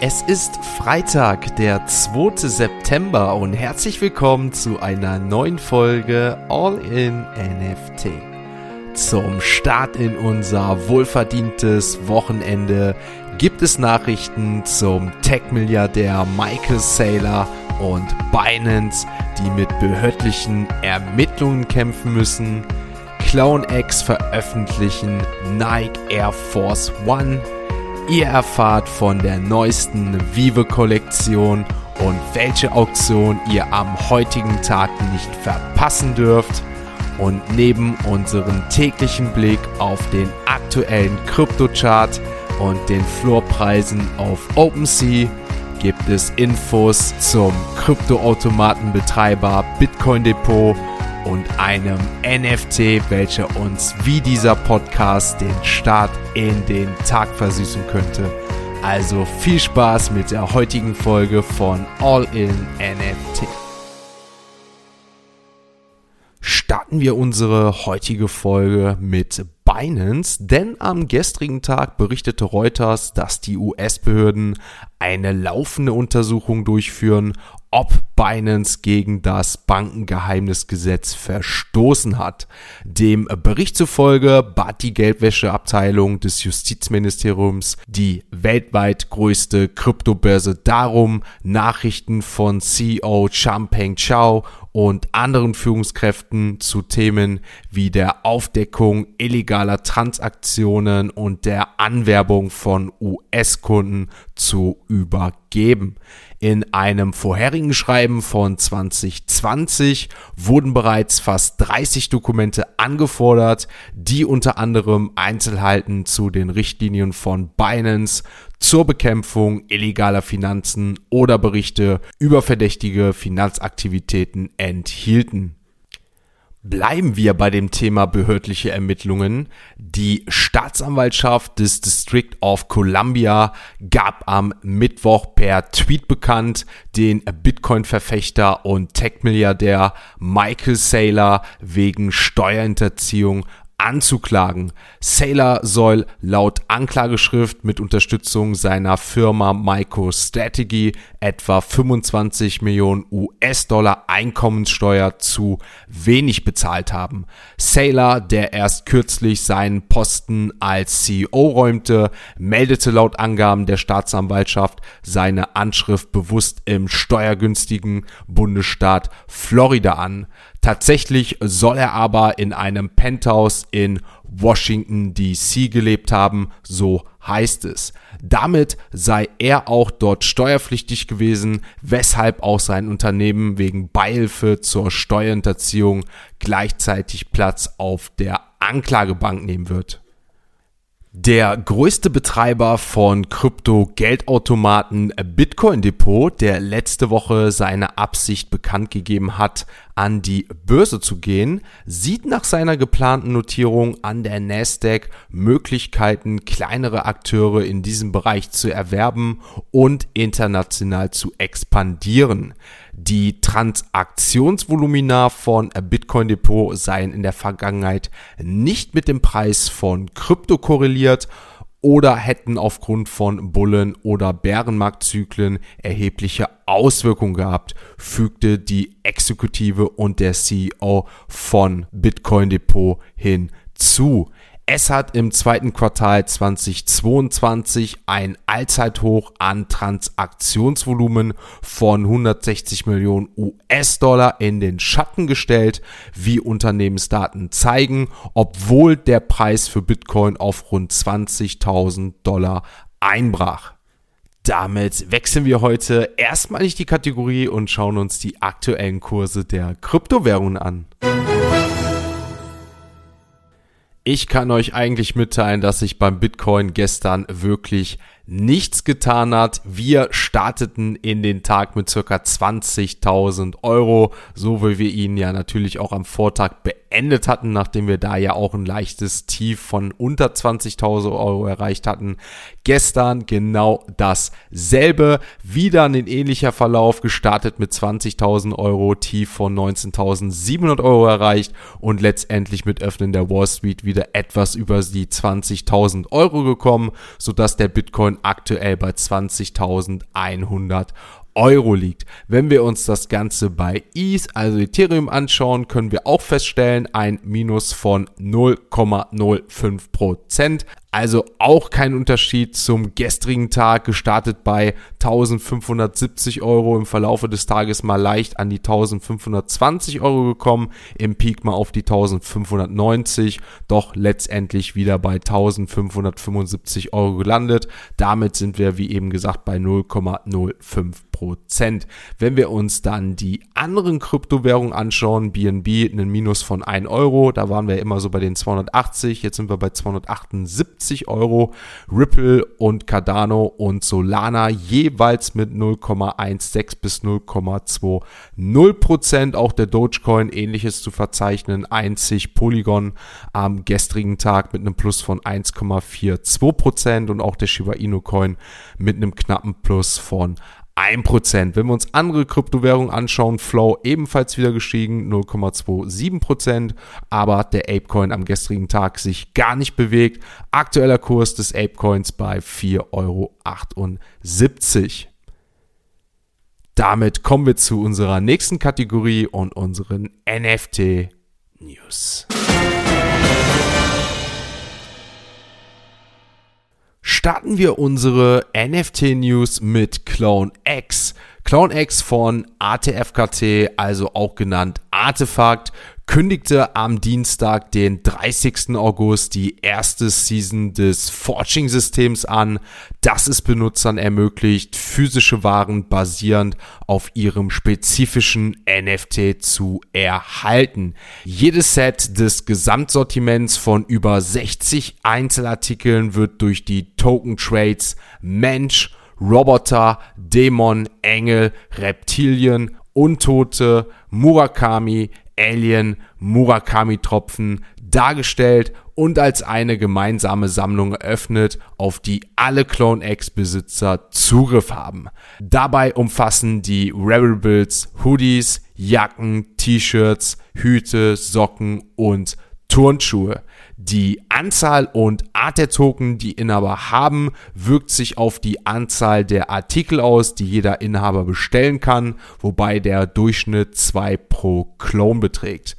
Es ist Freitag, der 2. September und herzlich willkommen zu einer neuen Folge All in NFT. Zum Start in unser wohlverdientes Wochenende gibt es Nachrichten zum Tech-Milliardär Michael Saylor und Binance, die mit behördlichen Ermittlungen kämpfen müssen. ClownX veröffentlichen Nike Air Force One Ihr erfahrt von der neuesten Vive-Kollektion und welche Auktion ihr am heutigen Tag nicht verpassen dürft. Und neben unserem täglichen Blick auf den aktuellen Kryptochart und den Floorpreisen auf OpenSea gibt es Infos zum Kryptoautomatenbetreiber Bitcoin Depot und einem NFT, welcher uns wie dieser Podcast den Start in den Tag versüßen könnte. Also viel Spaß mit der heutigen Folge von All in NFT. Starten wir unsere heutige Folge mit Binance, denn am gestrigen Tag berichtete Reuters, dass die US-Behörden eine laufende Untersuchung durchführen, ob Binance gegen das Bankengeheimnisgesetz verstoßen hat. Dem Bericht zufolge bat die Geldwäscheabteilung des Justizministeriums die weltweit größte Kryptobörse darum, Nachrichten von CEO Champeng Chao und anderen Führungskräften zu Themen wie der Aufdeckung illegaler Transaktionen und der Anwerbung von US-Kunden zu übergeben. In einem vorherigen Schreiben von 2020 wurden bereits fast 30 Dokumente angefordert, die unter anderem Einzelheiten zu den Richtlinien von Binance zur Bekämpfung illegaler Finanzen oder Berichte über verdächtige Finanzaktivitäten enthielten. Bleiben wir bei dem Thema behördliche Ermittlungen. Die Staatsanwaltschaft des District of Columbia gab am Mittwoch per Tweet bekannt, den Bitcoin-Verfechter und Tech-Milliardär Michael Saylor wegen Steuerhinterziehung anzuklagen. Saylor soll laut Anklageschrift mit Unterstützung seiner Firma MicroStrategy etwa 25 Millionen US-Dollar Einkommenssteuer zu wenig bezahlt haben. Saylor, der erst kürzlich seinen Posten als CEO räumte, meldete laut Angaben der Staatsanwaltschaft seine Anschrift bewusst im steuergünstigen Bundesstaat Florida an. Tatsächlich soll er aber in einem Penthouse in Washington DC gelebt haben, so heißt es. Damit sei er auch dort steuerpflichtig gewesen, weshalb auch sein Unternehmen wegen Beihilfe zur Steuerhinterziehung gleichzeitig Platz auf der Anklagebank nehmen wird. Der größte Betreiber von Krypto-Geldautomaten Bitcoin Depot, der letzte Woche seine Absicht bekannt gegeben hat, an die Börse zu gehen, sieht nach seiner geplanten Notierung an der Nasdaq Möglichkeiten, kleinere Akteure in diesem Bereich zu erwerben und international zu expandieren. Die Transaktionsvolumina von Bitcoin Depot seien in der Vergangenheit nicht mit dem Preis von Krypto korreliert oder hätten aufgrund von Bullen- oder Bärenmarktzyklen erhebliche Auswirkungen gehabt, fügte die Exekutive und der CEO von Bitcoin Depot hinzu. Es hat im zweiten Quartal 2022 ein Allzeithoch an Transaktionsvolumen von 160 Millionen US-Dollar in den Schatten gestellt, wie Unternehmensdaten zeigen, obwohl der Preis für Bitcoin auf rund 20.000 Dollar einbrach. Damit wechseln wir heute erstmalig die Kategorie und schauen uns die aktuellen Kurse der Kryptowährungen an. Ich kann euch eigentlich mitteilen, dass sich beim Bitcoin gestern wirklich nichts getan hat. Wir starteten in den Tag mit circa 20.000 Euro, so wie wir ihn ja natürlich auch am Vortag beendet hatten, nachdem wir da ja auch ein leichtes Tief von unter 20.000 Euro erreicht hatten. Gestern genau dasselbe, wieder ein ähnlicher Verlauf, gestartet mit 20.000 Euro, Tief von 19.700 Euro erreicht und letztendlich mit Öffnen der Wall Street wieder etwas über die 20.000 Euro gekommen, sodass der Bitcoin aktuell bei 20.100 Euro liegt. Wenn wir uns das Ganze bei ETH, also Ethereum anschauen, können wir auch feststellen, ein Minus von 0,05%. Also auch kein Unterschied zum gestrigen Tag, gestartet bei 1570 Euro, im Verlaufe des Tages mal leicht an die 1520 Euro gekommen, im Peak mal auf die 1590, doch letztendlich wieder bei 1575 Euro gelandet. Damit sind wir, wie eben gesagt, bei 0,05 Prozent. Wenn wir uns dann die anderen Kryptowährungen anschauen, BNB einen Minus von 1 Euro, da waren wir immer so bei den 280, jetzt sind wir bei 278 Euro. Ripple und Cardano und Solana jeweils mit 0,16 bis 0,20 Prozent. Auch der Dogecoin ähnliches zu verzeichnen. Einzig Polygon am gestrigen Tag mit einem Plus von 1,42 Prozent und auch der Shiba Inu Coin mit einem knappen Plus von 1%. Wenn wir uns andere Kryptowährungen anschauen, Flow ebenfalls wieder gestiegen, 0,27%, aber der Apecoin am gestrigen Tag sich gar nicht bewegt. Aktueller Kurs des Apecoins bei 4,78 Euro. Damit kommen wir zu unserer nächsten Kategorie und unseren NFT News. Starten wir unsere NFT-News mit Clone X. Clone X von ATFKT, also auch genannt Artefakt, kündigte am Dienstag, den 30. August, die erste Season des Forging-Systems an, das es Benutzern ermöglicht, physische Waren basierend auf ihrem spezifischen NFT zu erhalten. Jedes Set des Gesamtsortiments von über 60 Einzelartikeln wird durch die Token Trades Mensch, Roboter, Dämon, Engel, Reptilien, Untote, Murakami, Alien Murakami-Tropfen dargestellt und als eine gemeinsame Sammlung eröffnet, auf die alle Clone X-Besitzer Zugriff haben. Dabei umfassen die Rebels Hoodies, Jacken, T-Shirts, Hüte, Socken und Turnschuhe. Die Anzahl und Art der Token, die Inhaber haben, wirkt sich auf die Anzahl der Artikel aus, die jeder Inhaber bestellen kann, wobei der Durchschnitt 2 pro Clone beträgt.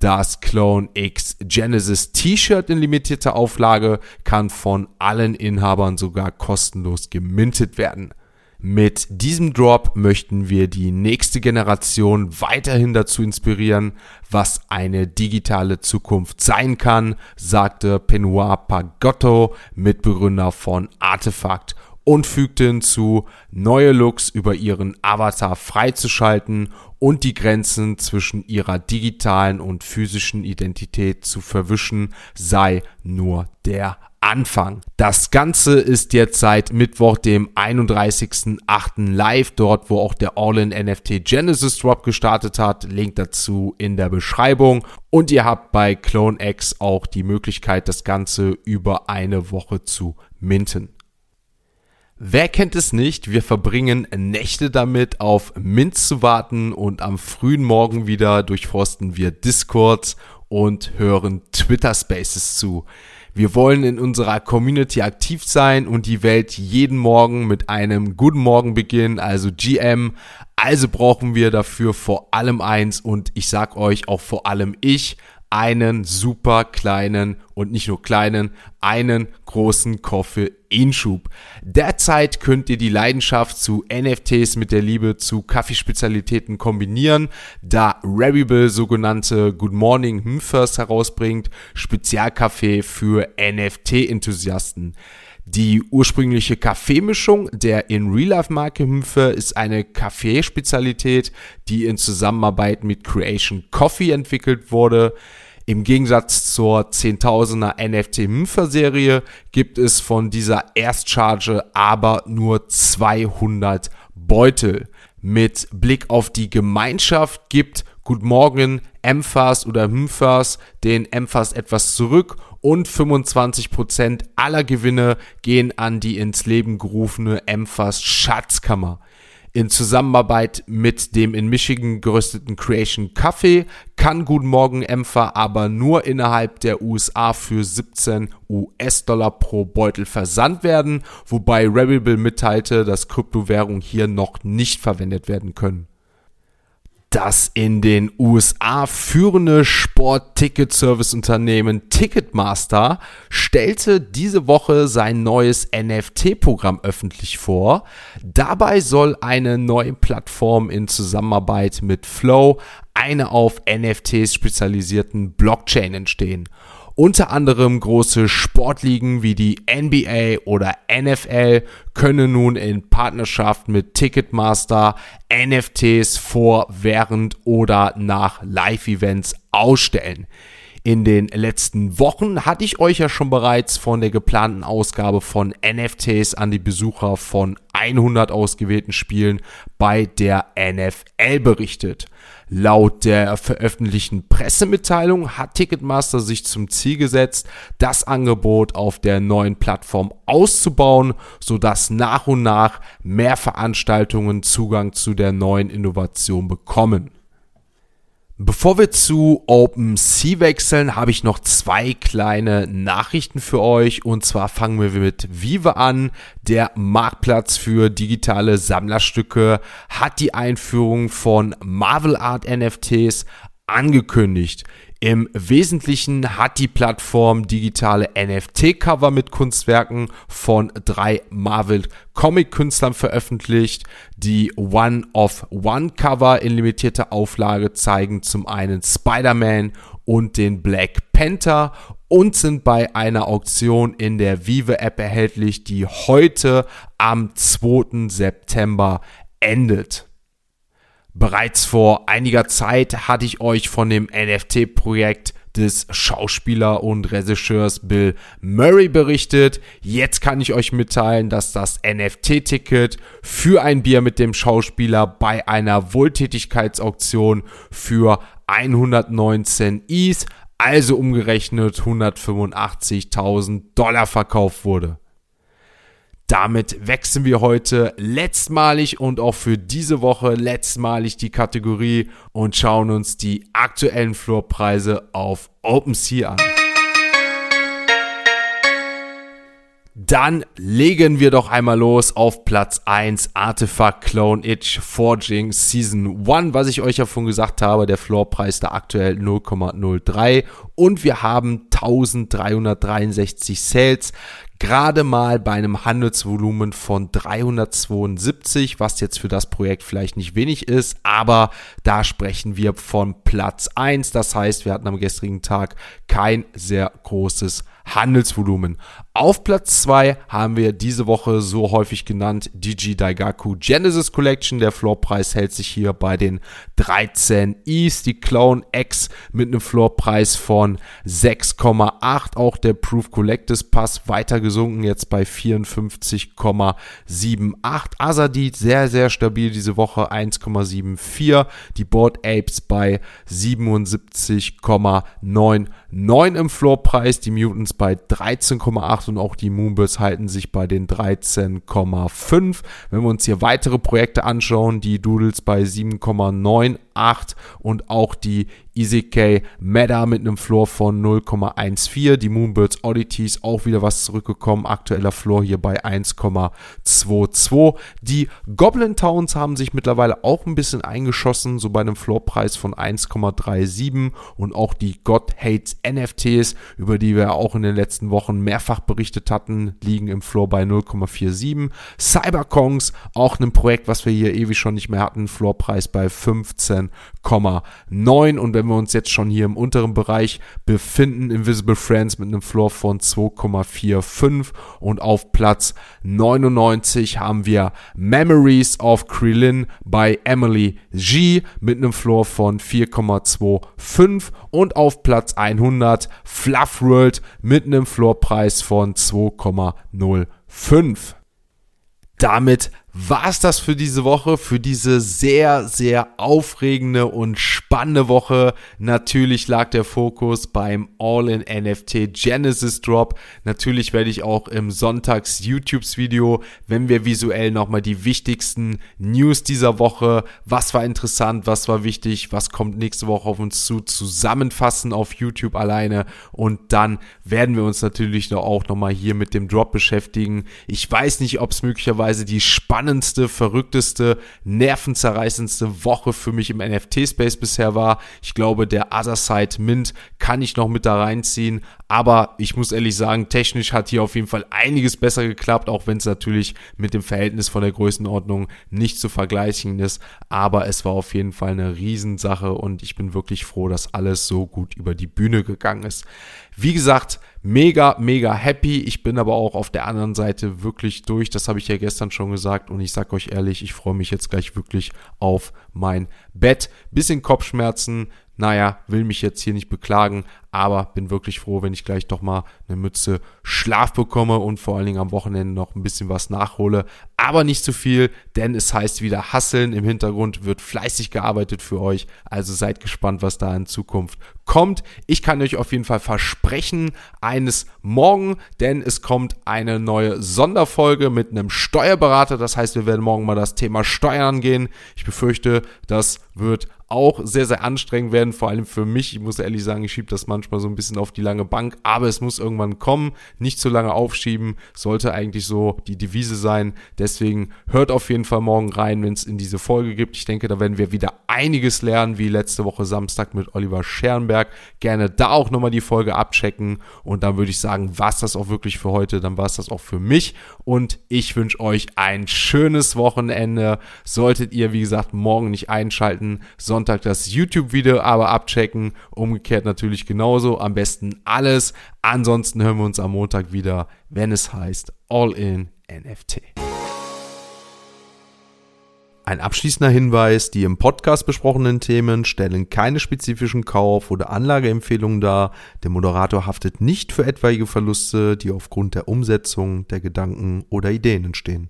Das Clone X Genesis T-Shirt in limitierter Auflage kann von allen Inhabern sogar kostenlos gemintet werden. Mit diesem Drop möchten wir die nächste Generation weiterhin dazu inspirieren, was eine digitale Zukunft sein kann, sagte Penoir Pagotto, Mitbegründer von Artefakt und fügte hinzu, neue Looks über ihren Avatar freizuschalten und die Grenzen zwischen ihrer digitalen und physischen Identität zu verwischen, sei nur der Anfang. Das Ganze ist jetzt seit Mittwoch, dem 31.08. live, dort wo auch der All-in NFT Genesis Drop gestartet hat. Link dazu in der Beschreibung. Und ihr habt bei CloneX auch die Möglichkeit, das Ganze über eine Woche zu minten. Wer kennt es nicht? Wir verbringen Nächte damit, auf Mint zu warten und am frühen Morgen wieder durchforsten wir Discord und hören Twitter Spaces zu. Wir wollen in unserer Community aktiv sein und die Welt jeden Morgen mit einem guten Morgen beginnen, also GM. Also brauchen wir dafür vor allem eins und ich sag euch auch vor allem ich, einen super kleinen und nicht nur kleinen, einen großen Koffeinschub. Derzeit könnt ihr die Leidenschaft zu NFTs mit der Liebe zu Kaffeespezialitäten kombinieren, da Rarible sogenannte Good Morning Hymphers herausbringt, Spezialkaffee für NFT-Enthusiasten. Die ursprüngliche Kaffeemischung der in Real Life Marke Hümpfe ist eine Kaffeespezialität, die in Zusammenarbeit mit Creation Coffee entwickelt wurde. Im Gegensatz zur 10.000er NFT Hümpfer Serie gibt es von dieser Erstcharge aber nur 200 Beutel. Mit Blick auf die Gemeinschaft gibt Good Morgen Emphas oder Hymphas den Emphas etwas zurück und 25% aller Gewinne gehen an die ins Leben gerufene Emphas Schatzkammer. In Zusammenarbeit mit dem in Michigan gerösteten Creation Café kann Guten Morgen Empfer aber nur innerhalb der USA für 17 US-Dollar pro Beutel versandt werden, wobei Rebel mitteilte, dass Kryptowährungen hier noch nicht verwendet werden können. Das in den USA führende Sport-Ticket-Service-Unternehmen Ticketmaster stellte diese Woche sein neues NFT-Programm öffentlich vor. Dabei soll eine neue Plattform in Zusammenarbeit mit Flow, eine auf NFTs spezialisierten Blockchain entstehen. Unter anderem große Sportligen wie die NBA oder NFL können nun in Partnerschaft mit Ticketmaster NFTs vor, während oder nach Live-Events ausstellen. In den letzten Wochen hatte ich euch ja schon bereits von der geplanten Ausgabe von NFTs an die Besucher von 100 ausgewählten Spielen bei der NFL berichtet. Laut der veröffentlichten Pressemitteilung hat Ticketmaster sich zum Ziel gesetzt, das Angebot auf der neuen Plattform auszubauen, sodass nach und nach mehr Veranstaltungen Zugang zu der neuen Innovation bekommen. Bevor wir zu OpenSea wechseln, habe ich noch zwei kleine Nachrichten für euch. Und zwar fangen wir mit Vive an. Der Marktplatz für digitale Sammlerstücke hat die Einführung von Marvel Art NFTs angekündigt. Im Wesentlichen hat die Plattform digitale NFT-Cover mit Kunstwerken von drei Marvel Comic-Künstlern veröffentlicht. Die One-of-One-Cover in limitierter Auflage zeigen zum einen Spider-Man und den Black Panther und sind bei einer Auktion in der Vive App erhältlich, die heute am 2. September endet. Bereits vor einiger Zeit hatte ich euch von dem NFT-Projekt des Schauspieler und Regisseurs Bill Murray berichtet. Jetzt kann ich euch mitteilen, dass das NFT-Ticket für ein Bier mit dem Schauspieler bei einer Wohltätigkeitsauktion für 119 Is, also umgerechnet 185.000 Dollar verkauft wurde. Damit wechseln wir heute letztmalig und auch für diese Woche letztmalig die Kategorie und schauen uns die aktuellen Floorpreise auf OpenSea an. Dann legen wir doch einmal los auf Platz 1 Artifact Clone Itch Forging Season 1, was ich euch ja schon gesagt habe, der Floorpreis da aktuell 0,03 und wir haben 1363 Sales gerade mal bei einem Handelsvolumen von 372, was jetzt für das Projekt vielleicht nicht wenig ist, aber da sprechen wir von Platz 1. Das heißt, wir hatten am gestrigen Tag kein sehr großes Handelsvolumen. Auf Platz 2 haben wir diese Woche so häufig genannt DG Daigaku Genesis Collection. Der Floorpreis hält sich hier bei den 13 Is. Die Clone X mit einem Floorpreis von 6,8. Auch der Proof Collectors Pass weiter gesunken, jetzt bei 54,78. Azadid sehr, sehr stabil diese Woche 1,74. Die Board Apes bei 77,99 im Floorpreis. Die Mutants bei 13,8 und auch die Moonbirds halten sich bei den 13,5. Wenn wir uns hier weitere Projekte anschauen, die Doodles bei 7,98 und auch die EZK Meta mit einem Floor von 0,14. Die Moonbirds Oddities auch wieder was zurückgekommen. Aktueller Floor hier bei 1,22. Die Goblin Towns haben sich mittlerweile auch ein bisschen eingeschossen, so bei einem Floorpreis von 1,37 und auch die God Hates NFTs, über die wir auch in den letzten Wochen mehrfach berichtet hatten, liegen im Floor bei 0,47. Cyberkongs, auch ein Projekt, was wir hier ewig schon nicht mehr hatten, Floorpreis bei 15,9 und wenn wir uns jetzt schon hier im unteren Bereich befinden, Invisible Friends mit einem Floor von 2,45 und auf Platz 99 haben wir Memories of Krillin bei Emily G mit einem Floor von 4,25 und auf Platz 100 Fluff World mit einem Floorpreis von 2,05. Damit war es das für diese Woche, für diese sehr, sehr aufregende und spannende Woche. Natürlich lag der Fokus beim All-in-NFT Genesis Drop. Natürlich werde ich auch im Sonntags YouTubes Video, wenn wir visuell nochmal die wichtigsten News dieser Woche, was war interessant, was war wichtig, was kommt nächste Woche auf uns zu, zusammenfassen auf YouTube alleine. Und dann werden wir uns natürlich auch nochmal hier mit dem Drop beschäftigen. Ich weiß nicht, ob es möglicherweise die spannende spannendste, verrückteste, nervenzerreißendste Woche für mich im NFT-Space bisher war. Ich glaube, der Other Side Mint kann ich noch mit da reinziehen. Aber ich muss ehrlich sagen, technisch hat hier auf jeden Fall einiges besser geklappt, auch wenn es natürlich mit dem Verhältnis von der Größenordnung nicht zu vergleichen ist. Aber es war auf jeden Fall eine Riesensache und ich bin wirklich froh, dass alles so gut über die Bühne gegangen ist. Wie gesagt, mega, mega happy. Ich bin aber auch auf der anderen Seite wirklich durch. Das habe ich ja gestern schon gesagt. Und ich sage euch ehrlich, ich freue mich jetzt gleich wirklich auf mein Bett. Bisschen Kopfschmerzen. Naja, will mich jetzt hier nicht beklagen, aber bin wirklich froh, wenn ich gleich doch mal eine Mütze Schlaf bekomme und vor allen Dingen am Wochenende noch ein bisschen was nachhole. Aber nicht zu viel, denn es heißt wieder Hasseln. Im Hintergrund wird fleißig gearbeitet für euch. Also seid gespannt, was da in Zukunft kommt. Ich kann euch auf jeden Fall versprechen, eines morgen, denn es kommt eine neue Sonderfolge mit einem Steuerberater. Das heißt, wir werden morgen mal das Thema Steuern gehen. Ich befürchte, das wird auch sehr, sehr anstrengend werden, vor allem für mich. Ich muss ehrlich sagen, ich schiebe das manchmal so ein bisschen auf die lange Bank, aber es muss irgendwann kommen. Nicht zu lange aufschieben, sollte eigentlich so die Devise sein. Deswegen hört auf jeden Fall morgen rein, wenn es in diese Folge gibt. Ich denke, da werden wir wieder einiges lernen, wie letzte Woche Samstag mit Oliver Scherenberg. Gerne da auch nochmal die Folge abchecken. Und dann würde ich sagen, war es das auch wirklich für heute. Dann war es das auch für mich. Und ich wünsche euch ein schönes Wochenende. Solltet ihr, wie gesagt, morgen nicht einschalten, sondern Sonntag das YouTube-Video aber abchecken. Umgekehrt natürlich genauso. Am besten alles. Ansonsten hören wir uns am Montag wieder, wenn es heißt All in NFT. Ein abschließender Hinweis, die im Podcast besprochenen Themen stellen keine spezifischen Kauf- oder Anlageempfehlungen dar. Der Moderator haftet nicht für etwaige Verluste, die aufgrund der Umsetzung der Gedanken oder Ideen entstehen.